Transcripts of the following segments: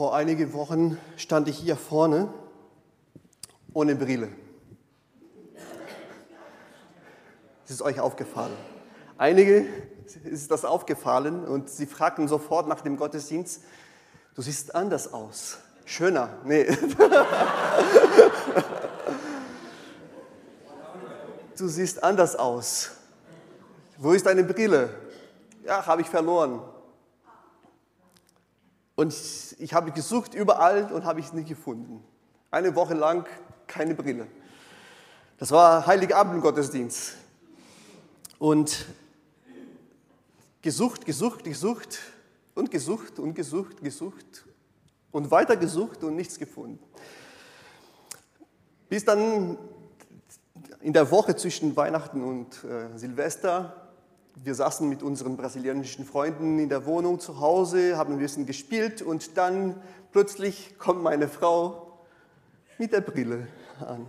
Vor einigen Wochen stand ich hier vorne ohne Brille. Es ist euch aufgefallen. Einige ist das aufgefallen und sie fragten sofort nach dem Gottesdienst, du siehst anders aus. Schöner. Nee. du siehst anders aus. Wo ist deine Brille? Ja, habe ich verloren. Und ich habe gesucht überall und habe es nicht gefunden. Eine Woche lang keine Brille. Das war Heiligabend-Gottesdienst. Und gesucht, gesucht, gesucht und gesucht und gesucht, gesucht und weiter gesucht und nichts gefunden. Bis dann in der Woche zwischen Weihnachten und äh, Silvester, wir saßen mit unseren brasilianischen Freunden in der Wohnung zu Hause, haben ein bisschen gespielt und dann plötzlich kommt meine Frau mit der Brille an.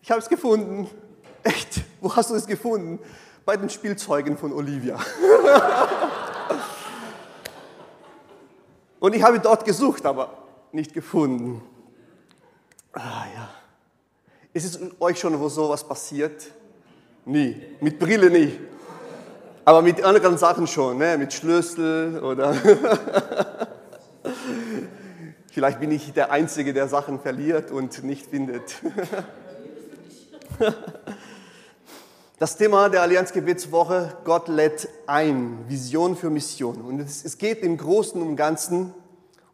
Ich habe es gefunden. Echt? Wo hast du es gefunden? Bei den Spielzeugen von Olivia. Und ich habe dort gesucht, aber nicht gefunden. Ah ja. Ist es euch schon wo sowas passiert? Nie. Mit Brille nie. Aber mit anderen Sachen schon, ne? mit Schlüssel oder. Vielleicht bin ich der Einzige, der Sachen verliert und nicht findet. Das Thema der Allianzgebetswoche, Gott lädt ein, Vision für Mission. Und es geht im Großen und Ganzen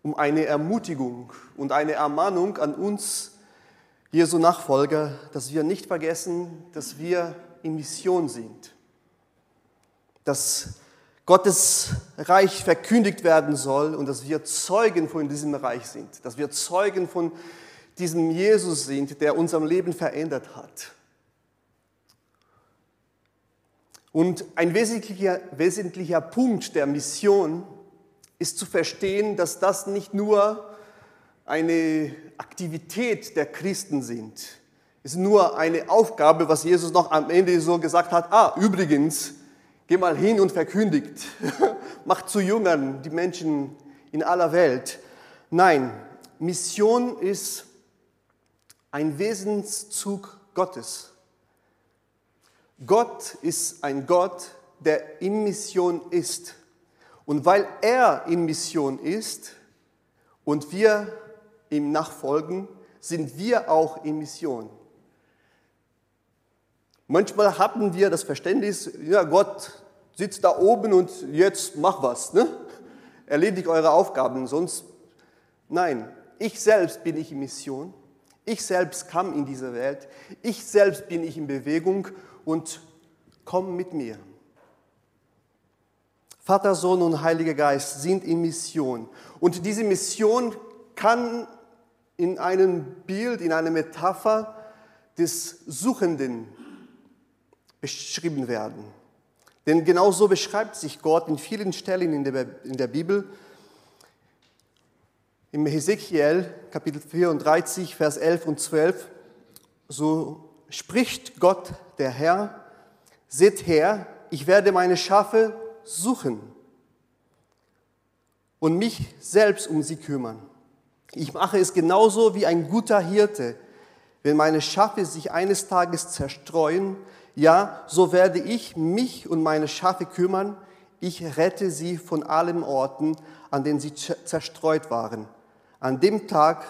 um eine Ermutigung und eine Ermahnung an uns, Jesu Nachfolger, dass wir nicht vergessen, dass wir in Mission sind. Dass Gottes Reich verkündigt werden soll und dass wir Zeugen von diesem Reich sind. Dass wir Zeugen von diesem Jesus sind, der unser Leben verändert hat. Und ein wesentlicher, wesentlicher Punkt der Mission ist zu verstehen, dass das nicht nur eine Aktivität der Christen sind. Ist nur eine Aufgabe, was Jesus noch am Ende so gesagt hat. Ah, übrigens, geh mal hin und verkündigt. Macht zu Jüngern die Menschen in aller Welt. Nein, Mission ist ein Wesenszug Gottes. Gott ist ein Gott, der in Mission ist. Und weil er in Mission ist und wir ihm nachfolgen, sind wir auch in Mission. Manchmal haben wir das Verständnis, ja, Gott sitzt da oben und jetzt mach was, ne? erledigt eure Aufgaben, sonst nein, ich selbst bin ich in Mission, ich selbst kam in diese Welt, ich selbst bin ich in Bewegung und komm mit mir. Vater, Sohn und Heiliger Geist sind in Mission. Und diese Mission kann in einem Bild, in einer Metapher des Suchenden beschrieben werden. Denn genau so beschreibt sich Gott in vielen Stellen in der, in der Bibel. Im Hesekiel Kapitel 34, Vers 11 und 12, so spricht Gott, der Herr, seht her, ich werde meine Schafe suchen und mich selbst um sie kümmern. Ich mache es genauso wie ein guter Hirte. Wenn meine Schafe sich eines Tages zerstreuen, ja, so werde ich mich und meine Schafe kümmern. Ich rette sie von allen Orten, an denen sie zerstreut waren. An dem Tag,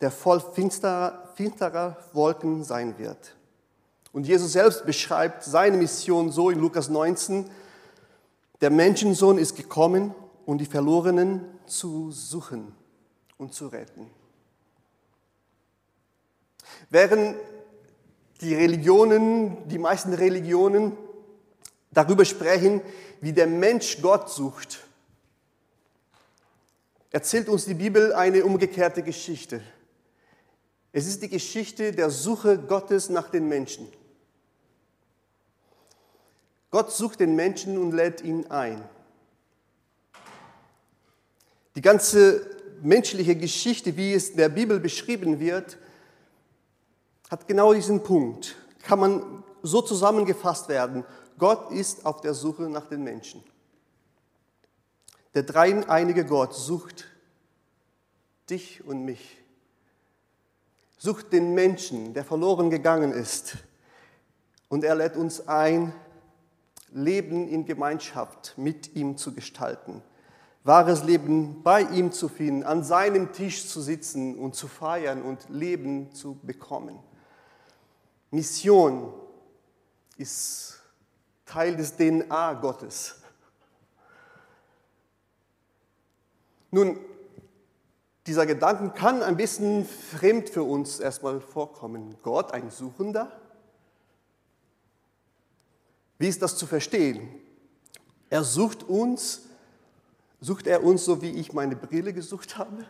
der voll finsterer, finsterer Wolken sein wird. Und Jesus selbst beschreibt seine Mission so in Lukas 19, der Menschensohn ist gekommen, um die Verlorenen zu suchen und zu retten. Während die Religionen, die meisten Religionen darüber sprechen, wie der Mensch Gott sucht, erzählt uns die Bibel eine umgekehrte Geschichte. Es ist die Geschichte der Suche Gottes nach den Menschen. Gott sucht den Menschen und lädt ihn ein. Die ganze menschliche Geschichte, wie es in der Bibel beschrieben wird, hat genau diesen Punkt. Kann man so zusammengefasst werden. Gott ist auf der Suche nach den Menschen. Der dreieinige Gott sucht dich und mich. Sucht den Menschen, der verloren gegangen ist. Und er lädt uns ein, Leben in Gemeinschaft mit ihm zu gestalten. Wahres Leben bei ihm zu finden, an seinem Tisch zu sitzen und zu feiern und Leben zu bekommen. Mission ist Teil des DNA Gottes. Nun, dieser Gedanke kann ein bisschen fremd für uns erstmal vorkommen. Gott, ein Suchender? Wie ist das zu verstehen? Er sucht uns, sucht er uns so, wie ich meine Brille gesucht habe?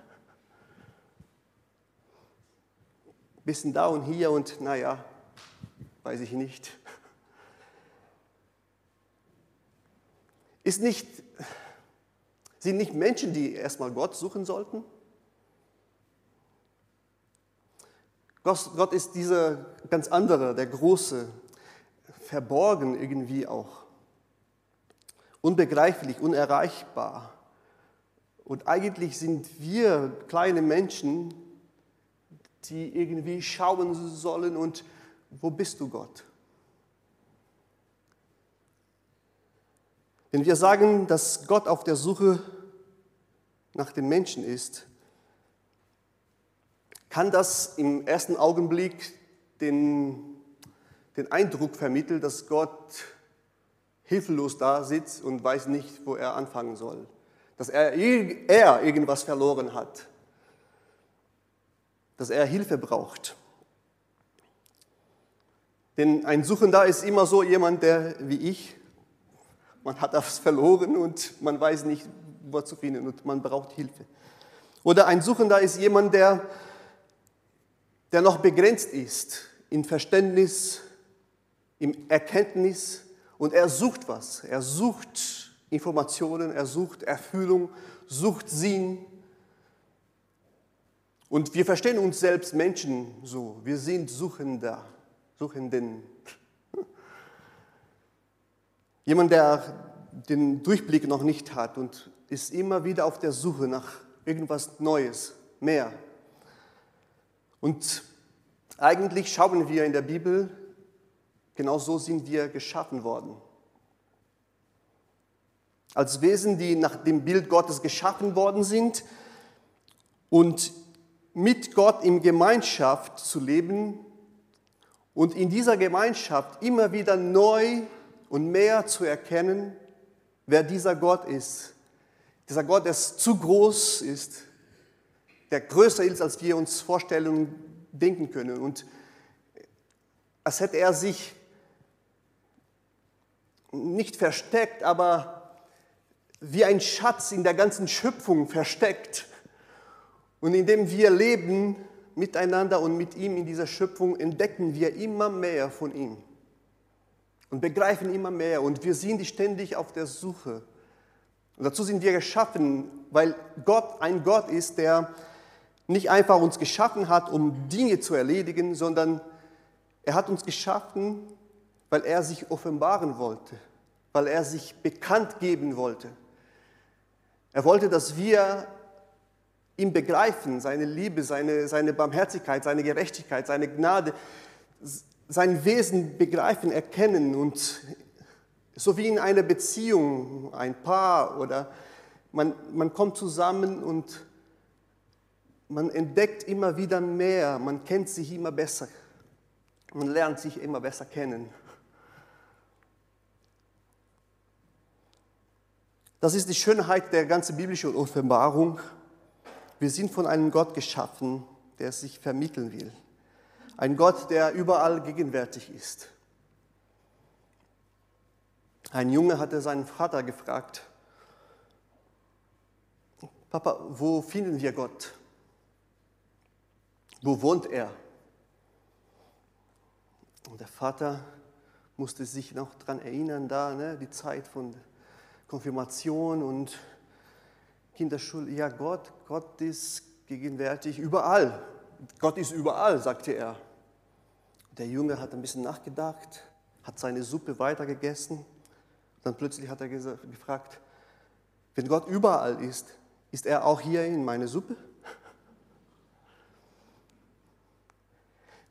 Bisschen da und hier und naja, weiß ich nicht. Ist nicht, sind nicht Menschen, die erstmal Gott suchen sollten? Gott ist dieser ganz andere, der Große, verborgen irgendwie auch, unbegreiflich, unerreichbar. Und eigentlich sind wir kleine Menschen, die irgendwie schauen sollen und wo bist du Gott? Wenn wir sagen, dass Gott auf der Suche nach den Menschen ist, kann das im ersten Augenblick den, den Eindruck vermitteln, dass Gott hilflos da sitzt und weiß nicht, wo er anfangen soll. Dass er, er irgendwas verloren hat. Dass er Hilfe braucht. Denn ein Suchender ist immer so jemand, der wie ich, man hat das verloren und man weiß nicht, wo zu finden und man braucht Hilfe. Oder ein Suchender ist jemand, der der noch begrenzt ist in Verständnis, in Erkenntnis und er sucht was. Er sucht Informationen, er sucht Erfüllung, sucht Sinn. Und wir verstehen uns selbst Menschen so. Wir sind Suchender, Suchenden. Jemand, der den Durchblick noch nicht hat und ist immer wieder auf der Suche nach irgendwas Neues, mehr. Und eigentlich schauen wir in der Bibel, genau so sind wir geschaffen worden. Als Wesen, die nach dem Bild Gottes geschaffen worden sind und mit Gott in Gemeinschaft zu leben und in dieser Gemeinschaft immer wieder neu und mehr zu erkennen, wer dieser Gott ist. Dieser Gott, der zu groß ist, der größer ist, als wir uns vorstellen denken können. Und als hätte er sich nicht versteckt, aber wie ein Schatz in der ganzen Schöpfung versteckt. Und indem wir leben miteinander und mit ihm in dieser Schöpfung, entdecken wir immer mehr von ihm und begreifen immer mehr. Und wir sind ständig auf der Suche. Und dazu sind wir geschaffen, weil Gott ein Gott ist, der nicht einfach uns geschaffen hat, um Dinge zu erledigen, sondern er hat uns geschaffen, weil er sich offenbaren wollte, weil er sich bekannt geben wollte. Er wollte, dass wir ihm begreifen, seine Liebe, seine, seine Barmherzigkeit, seine Gerechtigkeit, seine Gnade, sein Wesen begreifen, erkennen und so wie in einer Beziehung, ein Paar oder man, man kommt zusammen und man entdeckt immer wieder mehr, man kennt sich immer besser, man lernt sich immer besser kennen. Das ist die Schönheit der ganzen biblischen Offenbarung. Wir sind von einem Gott geschaffen, der sich vermitteln will. Ein Gott, der überall gegenwärtig ist. Ein Junge hatte seinen Vater gefragt, Papa, wo finden wir Gott? Wo wohnt er? Und der Vater musste sich noch daran erinnern, da ne, die Zeit von Konfirmation und Kinderschule, ja Gott, Gott ist gegenwärtig überall. Gott ist überall, sagte er. Der Junge hat ein bisschen nachgedacht, hat seine Suppe weitergegessen. Dann plötzlich hat er gefragt, wenn Gott überall ist, ist er auch hier in meine Suppe?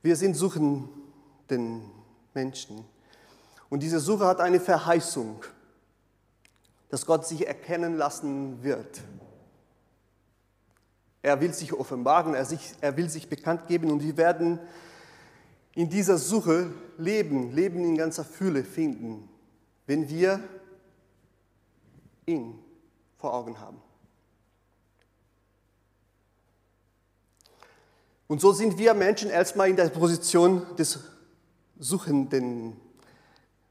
Wir sind suchen den Menschen. Und diese Suche hat eine Verheißung, dass Gott sich erkennen lassen wird. Er will sich offenbaren, er, sich, er will sich bekannt geben und wir werden in dieser Suche Leben, Leben in ganzer Fülle finden, wenn wir ihn vor Augen haben. Und so sind wir Menschen erstmal in der Position des Suchenden.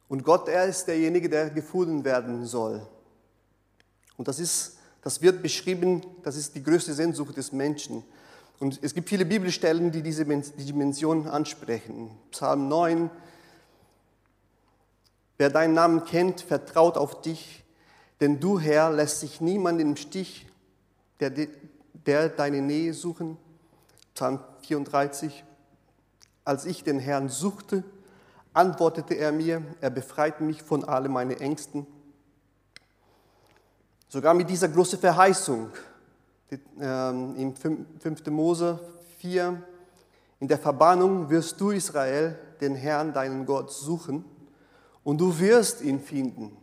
Und Gott, er ist derjenige, der gefunden werden soll. Und das, ist, das wird beschrieben, das ist die größte Sehnsucht des Menschen. Und es gibt viele Bibelstellen, die diese Dimension ansprechen. Psalm 9, wer deinen Namen kennt, vertraut auf dich, denn du, Herr, lässt sich niemand im Stich, der, der deine Nähe suchen. Psalm 34, als ich den Herrn suchte, antwortete er mir, er befreit mich von all meinen Ängsten. Sogar mit dieser großen Verheißung ähm, im 5. Mose 4, in der Verbannung wirst du, Israel, den Herrn, deinen Gott, suchen und du wirst ihn finden.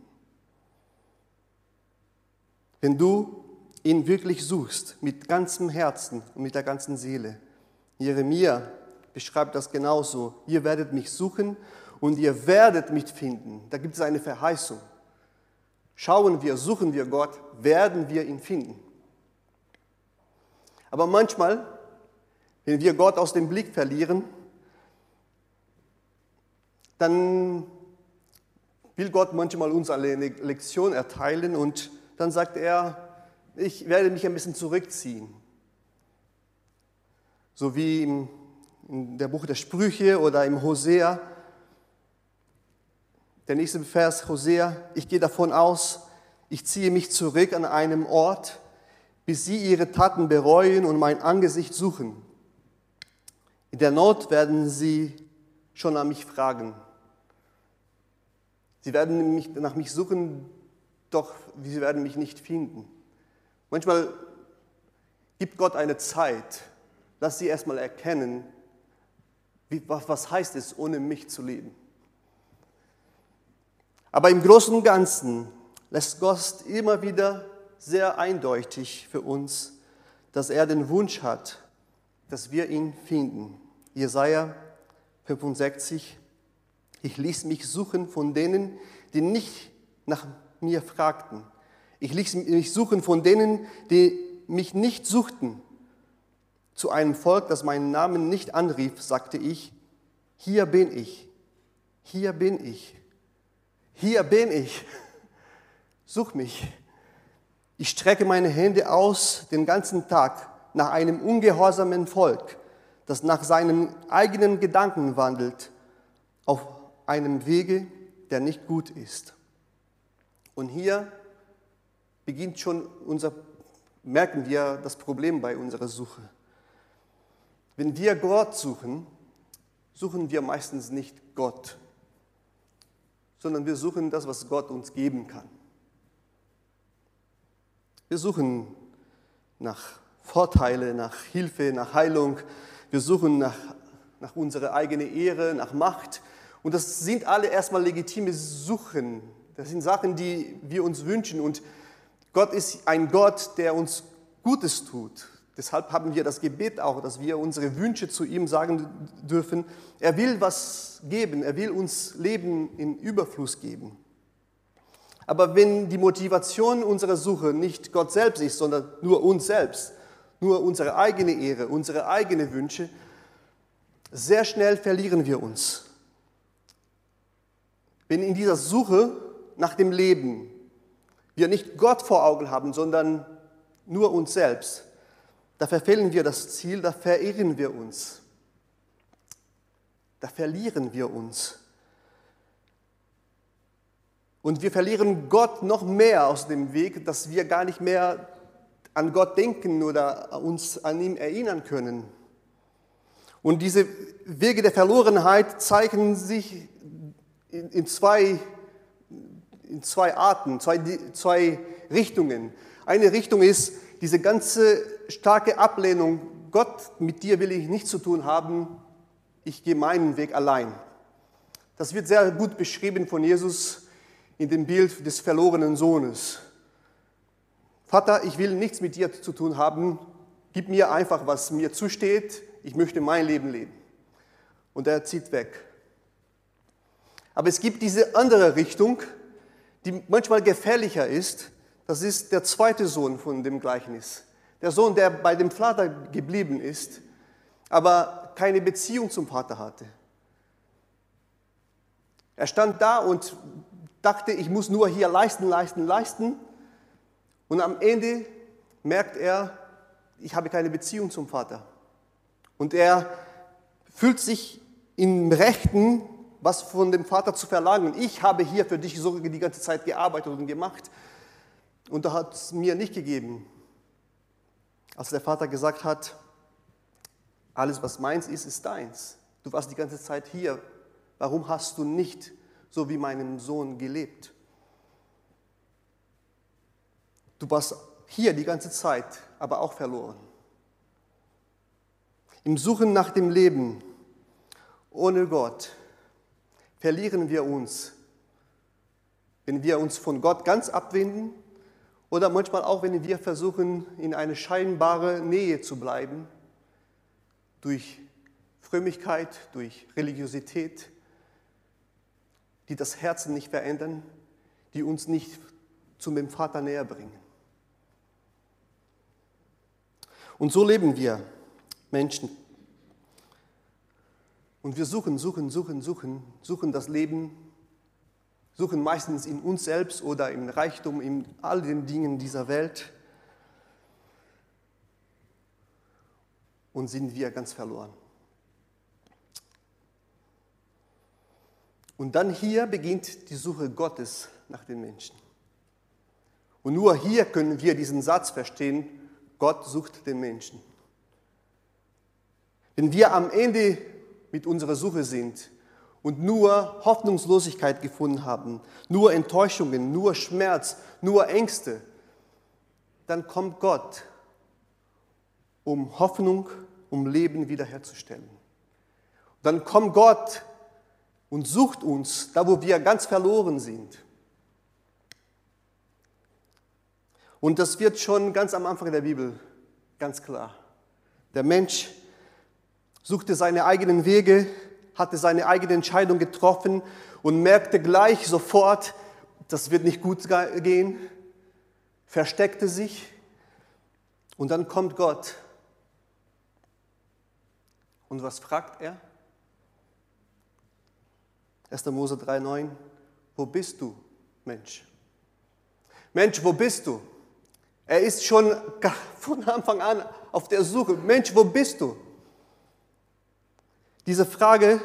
Wenn du ihn wirklich suchst, mit ganzem Herzen und mit der ganzen Seele. Jeremia beschreibt das genauso. Ihr werdet mich suchen und ihr werdet mich finden. Da gibt es eine Verheißung. Schauen wir, suchen wir Gott, werden wir ihn finden. Aber manchmal, wenn wir Gott aus dem Blick verlieren, dann will Gott manchmal uns eine Lektion erteilen und dann sagt er, ich werde mich ein bisschen zurückziehen. So wie in der Buch der Sprüche oder im Hosea. Der nächste Vers, Hosea, ich gehe davon aus, ich ziehe mich zurück an einem Ort, bis sie ihre Taten bereuen und mein Angesicht suchen. In der Not werden sie schon an mich fragen. Sie werden mich, nach mich suchen, doch sie werden mich nicht finden. Manchmal gibt Gott eine Zeit, Lass sie erstmal erkennen, wie, was heißt es, ohne mich zu leben. Aber im Großen und Ganzen lässt Gott immer wieder sehr eindeutig für uns, dass er den Wunsch hat, dass wir ihn finden. Jesaja 65, ich ließ mich suchen von denen, die nicht nach mir fragten. Ich ließ mich suchen von denen, die mich nicht suchten. Zu einem Volk, das meinen Namen nicht anrief, sagte ich, hier bin ich, hier bin ich, hier bin ich, such mich. Ich strecke meine Hände aus den ganzen Tag nach einem ungehorsamen Volk, das nach seinen eigenen Gedanken wandelt, auf einem Wege, der nicht gut ist. Und hier beginnt schon unser, merken wir das Problem bei unserer Suche. Wenn wir Gott suchen, suchen wir meistens nicht Gott, sondern wir suchen das, was Gott uns geben kann. Wir suchen nach Vorteile, nach Hilfe, nach Heilung. Wir suchen nach, nach unserer eigenen Ehre, nach Macht. Und das sind alle erstmal legitime Suchen. Das sind Sachen, die wir uns wünschen. Und Gott ist ein Gott, der uns Gutes tut, Deshalb haben wir das Gebet auch, dass wir unsere Wünsche zu ihm sagen dürfen. Er will was geben, er will uns Leben in Überfluss geben. Aber wenn die Motivation unserer Suche nicht Gott selbst ist, sondern nur uns selbst, nur unsere eigene Ehre, unsere eigenen Wünsche, sehr schnell verlieren wir uns. Wenn in dieser Suche nach dem Leben wir nicht Gott vor Augen haben, sondern nur uns selbst, da verfehlen wir das Ziel, da verirren wir uns. Da verlieren wir uns. Und wir verlieren Gott noch mehr aus dem Weg, dass wir gar nicht mehr an Gott denken oder uns an ihn erinnern können. Und diese Wege der Verlorenheit zeigen sich in zwei, in zwei Arten, zwei, zwei Richtungen. Eine Richtung ist diese ganze starke Ablehnung, Gott, mit dir will ich nichts zu tun haben, ich gehe meinen Weg allein. Das wird sehr gut beschrieben von Jesus in dem Bild des verlorenen Sohnes. Vater, ich will nichts mit dir zu tun haben. Gib mir einfach, was mir zusteht. Ich möchte mein Leben leben. Und er zieht weg. Aber es gibt diese andere Richtung, die manchmal gefährlicher ist. Das ist der zweite Sohn von dem Gleichnis. Der Sohn, der bei dem Vater geblieben ist, aber keine Beziehung zum Vater hatte. Er stand da und dachte, ich muss nur hier leisten, leisten, leisten. Und am Ende merkt er, ich habe keine Beziehung zum Vater. Und er fühlt sich im Rechten, was von dem Vater zu verlangen. Ich habe hier für dich so die ganze Zeit gearbeitet und gemacht. Und er hat es mir nicht gegeben. Als der Vater gesagt hat, alles was meins ist, ist deins. Du warst die ganze Zeit hier. Warum hast du nicht so wie meinem Sohn gelebt? Du warst hier die ganze Zeit, aber auch verloren. Im Suchen nach dem Leben ohne Gott verlieren wir uns, wenn wir uns von Gott ganz abwenden oder manchmal auch, wenn wir versuchen, in eine scheinbare Nähe zu bleiben, durch Frömmigkeit, durch Religiosität, die das Herzen nicht verändern, die uns nicht zu dem Vater näher bringen. Und so leben wir Menschen. Und wir suchen, suchen, suchen, suchen, suchen das Leben, suchen meistens in uns selbst oder im Reichtum, in all den Dingen dieser Welt. Und sind wir ganz verloren. Und dann hier beginnt die Suche Gottes nach den Menschen. Und nur hier können wir diesen Satz verstehen, Gott sucht den Menschen. Wenn wir am Ende mit unserer Suche sind und nur Hoffnungslosigkeit gefunden haben, nur Enttäuschungen, nur Schmerz, nur Ängste, dann kommt Gott, um Hoffnung, um Leben wiederherzustellen. Dann kommt Gott und sucht uns da, wo wir ganz verloren sind. Und das wird schon ganz am Anfang der Bibel ganz klar. Der Mensch suchte seine eigenen Wege, hatte seine eigene Entscheidung getroffen und merkte gleich sofort, das wird nicht gut gehen, versteckte sich und dann kommt Gott. Und was fragt er? 1. Mose 3,9, wo bist du, Mensch? Mensch, wo bist du? Er ist schon von Anfang an auf der Suche. Mensch, wo bist du? Diese Frage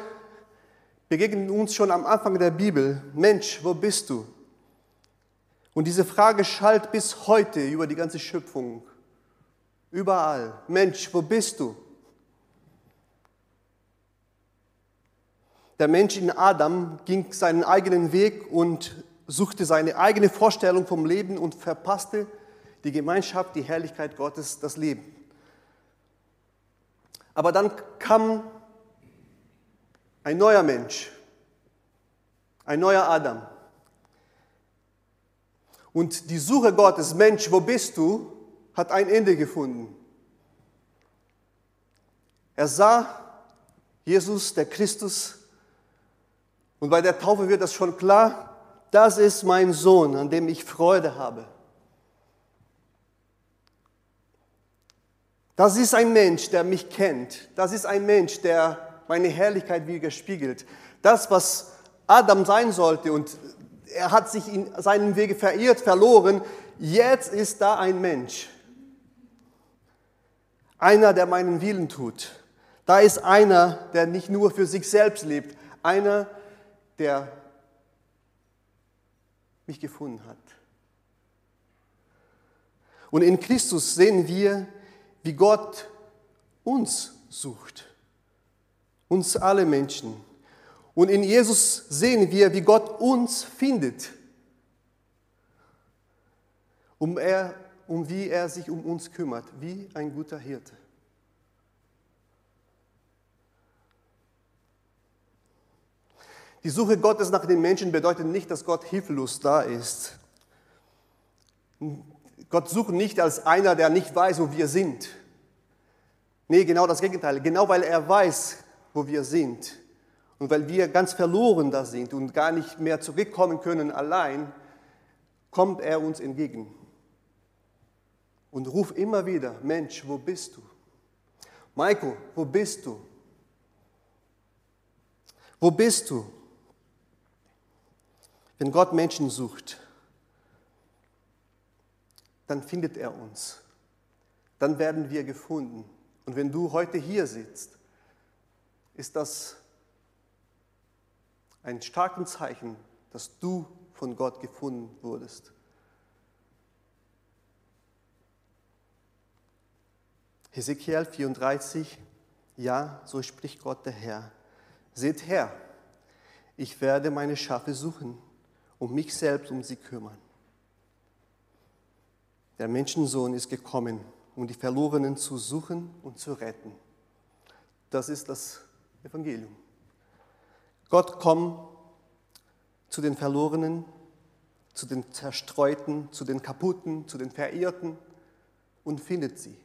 begegnet uns schon am Anfang der Bibel. Mensch, wo bist du? Und diese Frage schallt bis heute über die ganze Schöpfung. Überall. Mensch, wo bist du? Der Mensch in Adam ging seinen eigenen Weg und suchte seine eigene Vorstellung vom Leben und verpasste die Gemeinschaft, die Herrlichkeit Gottes, das Leben. Aber dann kam ein neuer Mensch, ein neuer Adam. Und die Suche Gottes, Mensch, wo bist du, hat ein Ende gefunden. Er sah Jesus, der Christus, und bei der Taufe wird das schon klar, das ist mein Sohn, an dem ich Freude habe. Das ist ein Mensch, der mich kennt. Das ist ein Mensch, der meine Herrlichkeit widerspiegelt. Das, was Adam sein sollte und er hat sich in seinem Wege verirrt, verloren, jetzt ist da ein Mensch. Einer, der meinen Willen tut. Da ist einer, der nicht nur für sich selbst lebt, einer, der mich gefunden hat. Und in Christus sehen wir, wie Gott uns sucht. Uns alle Menschen. Und in Jesus sehen wir, wie Gott uns findet. Um, er, um wie er sich um uns kümmert, wie ein guter Hirte. Die Suche Gottes nach den Menschen bedeutet nicht, dass Gott hilflos da ist. Gott sucht nicht als einer, der nicht weiß, wo wir sind. Nee, genau das Gegenteil. Genau weil er weiß, wo wir sind und weil wir ganz verloren da sind und gar nicht mehr zurückkommen können allein, kommt er uns entgegen und ruft immer wieder, Mensch, wo bist du? Michael, wo bist du? Wo bist du? Wenn Gott Menschen sucht, dann findet er uns. Dann werden wir gefunden. Und wenn du heute hier sitzt, ist das ein starkes Zeichen, dass du von Gott gefunden wurdest. Hesekiel 34, ja, so spricht Gott der Herr. Seht her, ich werde meine Schafe suchen und mich selbst um sie kümmern. Der Menschensohn ist gekommen, um die Verlorenen zu suchen und zu retten. Das ist das Evangelium. Gott kommt zu den Verlorenen, zu den Zerstreuten, zu den Kaputten, zu den Verirrten und findet sie.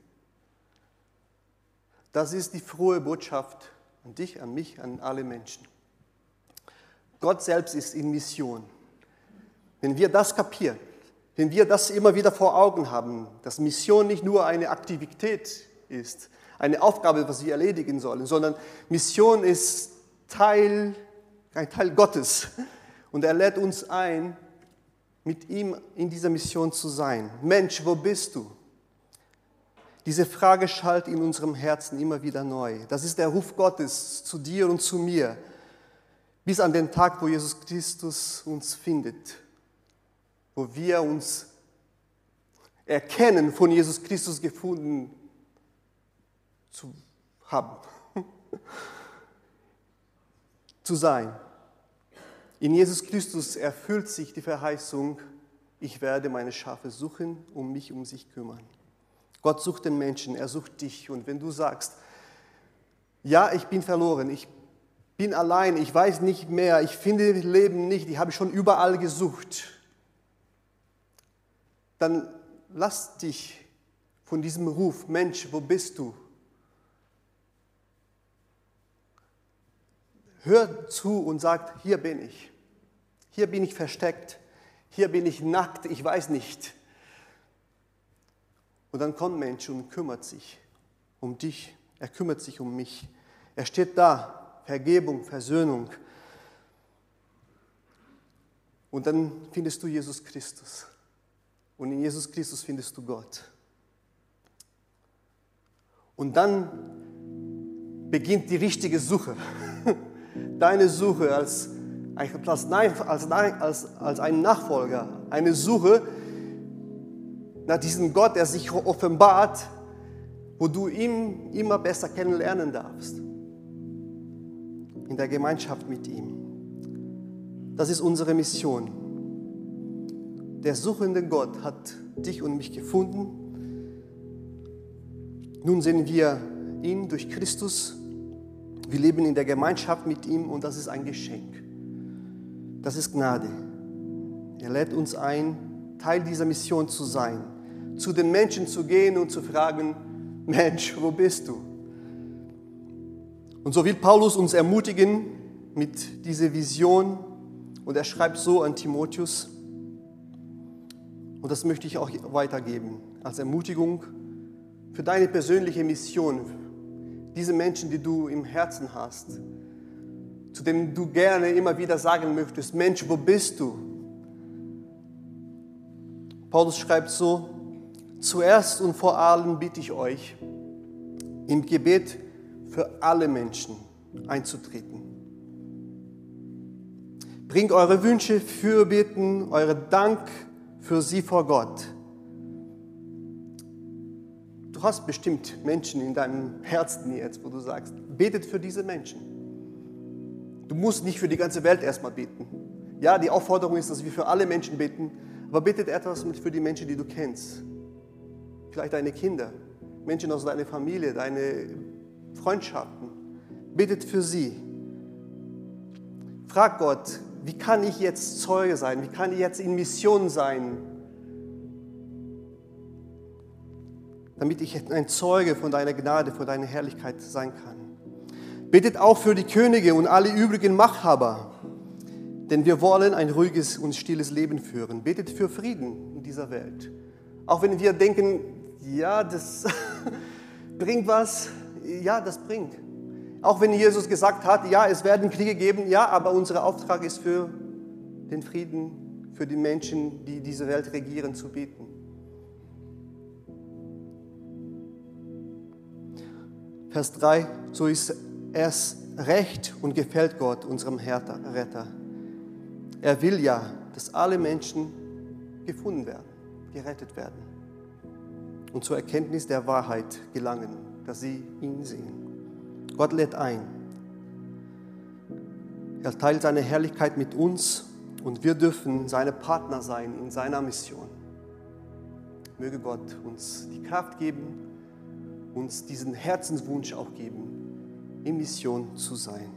Das ist die frohe Botschaft an dich, an mich, an alle Menschen. Gott selbst ist in Mission. Wenn wir das kapieren, wenn wir das immer wieder vor Augen haben, dass Mission nicht nur eine Aktivität ist, eine Aufgabe, was wir erledigen sollen, sondern Mission ist Teil, ein Teil Gottes. Und er lädt uns ein, mit ihm in dieser Mission zu sein. Mensch, wo bist du? Diese Frage schallt in unserem Herzen immer wieder neu. Das ist der Ruf Gottes zu dir und zu mir, bis an den Tag, wo Jesus Christus uns findet, wo wir uns erkennen, von Jesus Christus gefunden zu haben, zu sein. In Jesus Christus erfüllt sich die Verheißung, ich werde meine Schafe suchen und mich um sich kümmern. Gott sucht den Menschen, er sucht dich. Und wenn du sagst, ja, ich bin verloren, ich bin allein, ich weiß nicht mehr, ich finde Leben nicht, ich habe schon überall gesucht, dann lass dich von diesem Ruf, Mensch, wo bist du? Hör zu und sag, hier bin ich. Hier bin ich versteckt. Hier bin ich nackt, ich weiß nicht. Und dann kommt Mensch und kümmert sich um dich. Er kümmert sich um mich. Er steht da, Vergebung, Versöhnung. Und dann findest du Jesus Christus. Und in Jesus Christus findest du Gott. Und dann beginnt die richtige Suche. Deine Suche als, als, als, als, als ein Nachfolger. Eine Suche, nach diesem Gott, der sich offenbart, wo du ihn immer besser kennenlernen darfst. In der Gemeinschaft mit ihm. Das ist unsere Mission. Der suchende Gott hat dich und mich gefunden. Nun sehen wir ihn durch Christus. Wir leben in der Gemeinschaft mit ihm und das ist ein Geschenk. Das ist Gnade. Er lädt uns ein, Teil dieser Mission zu sein zu den Menschen zu gehen und zu fragen, Mensch, wo bist du? Und so will Paulus uns ermutigen mit dieser Vision und er schreibt so an Timotheus, und das möchte ich auch weitergeben als Ermutigung für deine persönliche Mission, diese Menschen, die du im Herzen hast, zu denen du gerne immer wieder sagen möchtest, Mensch, wo bist du? Paulus schreibt so, Zuerst und vor allem bitte ich euch, im Gebet für alle Menschen einzutreten. Bringt eure Wünsche, Fürbitten, eure Dank für sie vor Gott. Du hast bestimmt Menschen in deinem Herzen jetzt, wo du sagst, betet für diese Menschen. Du musst nicht für die ganze Welt erstmal beten. Ja, die Aufforderung ist, dass wir für alle Menschen beten, aber betet etwas für die Menschen, die du kennst vielleicht deine Kinder, Menschen aus deiner Familie, deine Freundschaften. Betet für sie. frag Gott, wie kann ich jetzt Zeuge sein? Wie kann ich jetzt in Mission sein? Damit ich ein Zeuge von deiner Gnade, von deiner Herrlichkeit sein kann. Betet auch für die Könige und alle übrigen Machthaber, denn wir wollen ein ruhiges und stilles Leben führen. Betet für Frieden in dieser Welt. Auch wenn wir denken, ja, das bringt was, ja, das bringt. Auch wenn Jesus gesagt hat, ja, es werden Kriege geben, ja, aber unser Auftrag ist für den Frieden, für die Menschen, die diese Welt regieren, zu beten. Vers 3, so ist es recht und gefällt Gott, unserem Retter. Er will ja, dass alle Menschen gefunden werden, gerettet werden und zur Erkenntnis der Wahrheit gelangen, dass sie ihn sehen. Gott lädt ein. Er teilt seine Herrlichkeit mit uns und wir dürfen seine Partner sein in seiner Mission. Möge Gott uns die Kraft geben, uns diesen Herzenswunsch auch geben, in Mission zu sein.